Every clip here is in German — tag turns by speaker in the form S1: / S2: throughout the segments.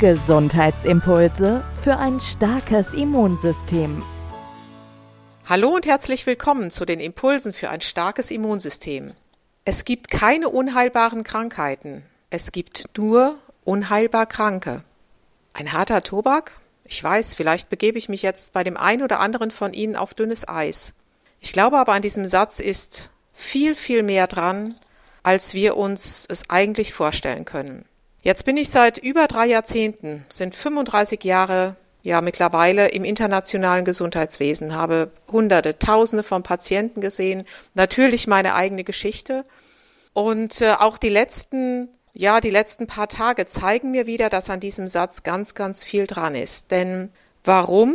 S1: Gesundheitsimpulse für ein starkes Immunsystem.
S2: Hallo und herzlich willkommen zu den Impulsen für ein starkes Immunsystem. Es gibt keine unheilbaren Krankheiten. Es gibt nur unheilbar Kranke. Ein harter Tobak? Ich weiß, vielleicht begebe ich mich jetzt bei dem einen oder anderen von Ihnen auf dünnes Eis. Ich glaube aber an diesem Satz ist viel, viel mehr dran, als wir uns es eigentlich vorstellen können. Jetzt bin ich seit über drei Jahrzehnten, sind 35 Jahre ja mittlerweile im internationalen Gesundheitswesen, habe hunderte, tausende von Patienten gesehen, natürlich meine eigene Geschichte und äh, auch die letzten ja, die letzten paar Tage zeigen mir wieder, dass an diesem Satz ganz, ganz viel dran ist. Denn warum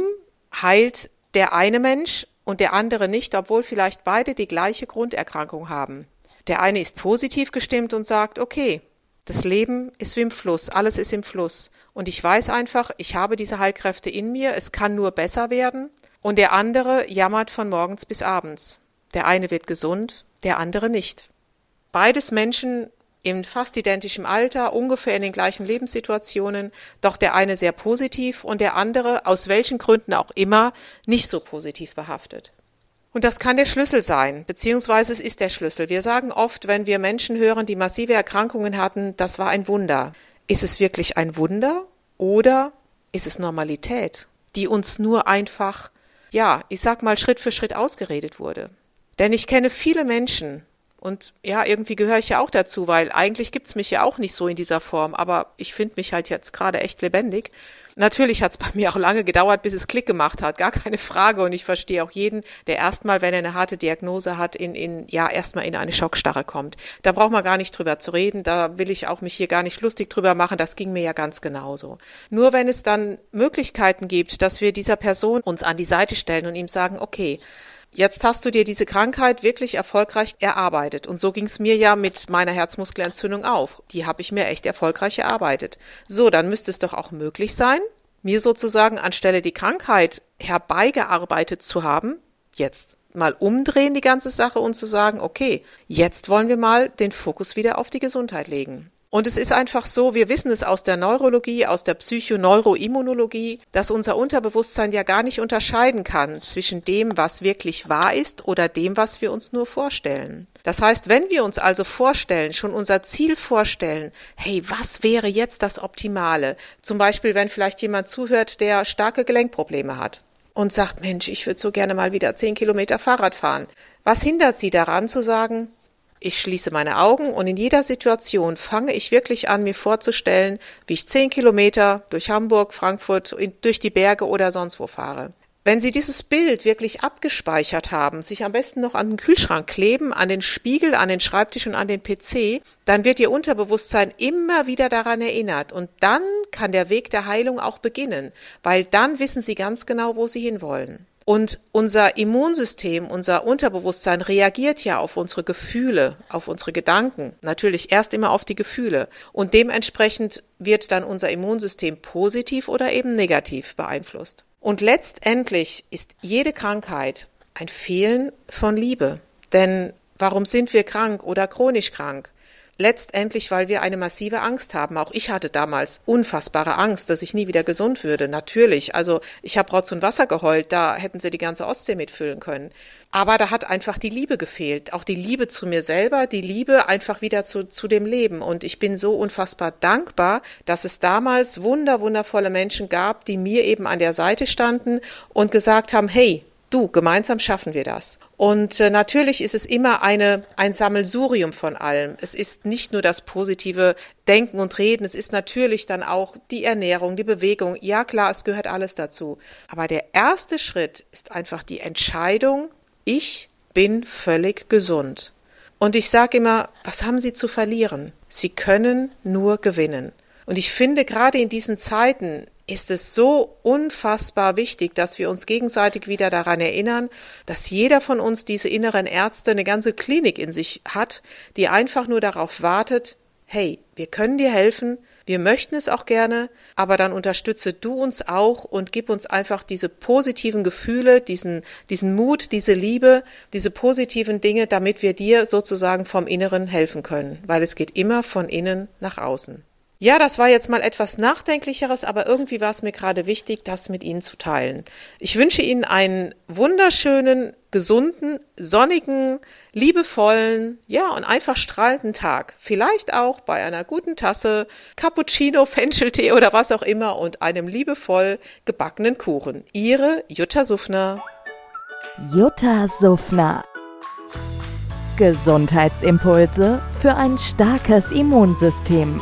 S2: heilt der eine Mensch und der andere nicht, obwohl vielleicht beide die gleiche Grunderkrankung haben? Der eine ist positiv gestimmt und sagt, okay, das Leben ist wie im Fluss, alles ist im Fluss. Und ich weiß einfach, ich habe diese Heilkräfte in mir, es kann nur besser werden. Und der andere jammert von morgens bis abends. Der eine wird gesund, der andere nicht. Beides Menschen in fast identischem Alter, ungefähr in den gleichen Lebenssituationen, doch der eine sehr positiv und der andere, aus welchen Gründen auch immer, nicht so positiv behaftet. Und das kann der Schlüssel sein, beziehungsweise es ist der Schlüssel. Wir sagen oft, wenn wir Menschen hören, die massive Erkrankungen hatten, das war ein Wunder. Ist es wirklich ein Wunder oder ist es Normalität, die uns nur einfach, ja, ich sag mal, Schritt für Schritt ausgeredet wurde? Denn ich kenne viele Menschen, und ja, irgendwie gehöre ich ja auch dazu, weil eigentlich gibt's mich ja auch nicht so in dieser Form, aber ich finde mich halt jetzt gerade echt lebendig. Natürlich hat's bei mir auch lange gedauert, bis es Klick gemacht hat, gar keine Frage. Und ich verstehe auch jeden, der erstmal, wenn er eine harte Diagnose hat, in, in ja, erstmal in eine Schockstarre kommt. Da braucht man gar nicht drüber zu reden, da will ich auch mich hier gar nicht lustig drüber machen, das ging mir ja ganz genauso. Nur wenn es dann Möglichkeiten gibt, dass wir dieser Person uns an die Seite stellen und ihm sagen, okay, Jetzt hast du dir diese Krankheit wirklich erfolgreich erarbeitet. Und so ging es mir ja mit meiner Herzmuskelentzündung auf. Die habe ich mir echt erfolgreich erarbeitet. So, dann müsste es doch auch möglich sein, mir sozusagen anstelle die Krankheit herbeigearbeitet zu haben, jetzt mal umdrehen die ganze Sache und zu sagen, okay, jetzt wollen wir mal den Fokus wieder auf die Gesundheit legen. Und es ist einfach so, wir wissen es aus der Neurologie, aus der Psychoneuroimmunologie, dass unser Unterbewusstsein ja gar nicht unterscheiden kann zwischen dem, was wirklich wahr ist oder dem, was wir uns nur vorstellen. Das heißt, wenn wir uns also vorstellen, schon unser Ziel vorstellen, hey, was wäre jetzt das Optimale? Zum Beispiel, wenn vielleicht jemand zuhört, der starke Gelenkprobleme hat und sagt, Mensch, ich würde so gerne mal wieder zehn Kilometer Fahrrad fahren. Was hindert Sie daran zu sagen, ich schließe meine Augen und in jeder Situation fange ich wirklich an, mir vorzustellen, wie ich zehn Kilometer durch Hamburg, Frankfurt, durch die Berge oder sonst wo fahre. Wenn Sie dieses Bild wirklich abgespeichert haben, sich am besten noch an den Kühlschrank kleben, an den Spiegel, an den Schreibtisch und an den PC, dann wird Ihr Unterbewusstsein immer wieder daran erinnert und dann kann der Weg der Heilung auch beginnen, weil dann wissen Sie ganz genau, wo Sie hinwollen. Und unser Immunsystem, unser Unterbewusstsein reagiert ja auf unsere Gefühle, auf unsere Gedanken. Natürlich erst immer auf die Gefühle. Und dementsprechend wird dann unser Immunsystem positiv oder eben negativ beeinflusst. Und letztendlich ist jede Krankheit ein Fehlen von Liebe. Denn warum sind wir krank oder chronisch krank? Letztendlich, weil wir eine massive Angst haben. Auch ich hatte damals unfassbare Angst, dass ich nie wieder gesund würde. Natürlich. Also ich habe Rotz und Wasser geheult, da hätten sie die ganze Ostsee mitfüllen können. Aber da hat einfach die Liebe gefehlt. Auch die Liebe zu mir selber, die Liebe einfach wieder zu, zu dem Leben. Und ich bin so unfassbar dankbar, dass es damals wunder, wundervolle Menschen gab, die mir eben an der Seite standen und gesagt haben, hey, du, gemeinsam schaffen wir das. Und äh, natürlich ist es immer eine, ein Sammelsurium von allem. Es ist nicht nur das positive Denken und Reden, es ist natürlich dann auch die Ernährung, die Bewegung. Ja klar, es gehört alles dazu. Aber der erste Schritt ist einfach die Entscheidung, ich bin völlig gesund. Und ich sage immer, was haben Sie zu verlieren? Sie können nur gewinnen. Und ich finde, gerade in diesen Zeiten ist es so unfassbar wichtig, dass wir uns gegenseitig wieder daran erinnern, dass jeder von uns diese inneren Ärzte eine ganze Klinik in sich hat, die einfach nur darauf wartet, hey, wir können dir helfen, wir möchten es auch gerne, aber dann unterstütze du uns auch und gib uns einfach diese positiven Gefühle, diesen, diesen Mut, diese Liebe, diese positiven Dinge, damit wir dir sozusagen vom Inneren helfen können, weil es geht immer von innen nach außen. Ja, das war jetzt mal etwas Nachdenklicheres, aber irgendwie war es mir gerade wichtig, das mit Ihnen zu teilen. Ich wünsche Ihnen einen wunderschönen, gesunden, sonnigen, liebevollen, ja, und einfach strahlenden Tag. Vielleicht auch bei einer guten Tasse Cappuccino, Fencheltee oder was auch immer und einem liebevoll gebackenen Kuchen. Ihre Jutta Suffner.
S1: Jutta Suffner. Gesundheitsimpulse für ein starkes Immunsystem.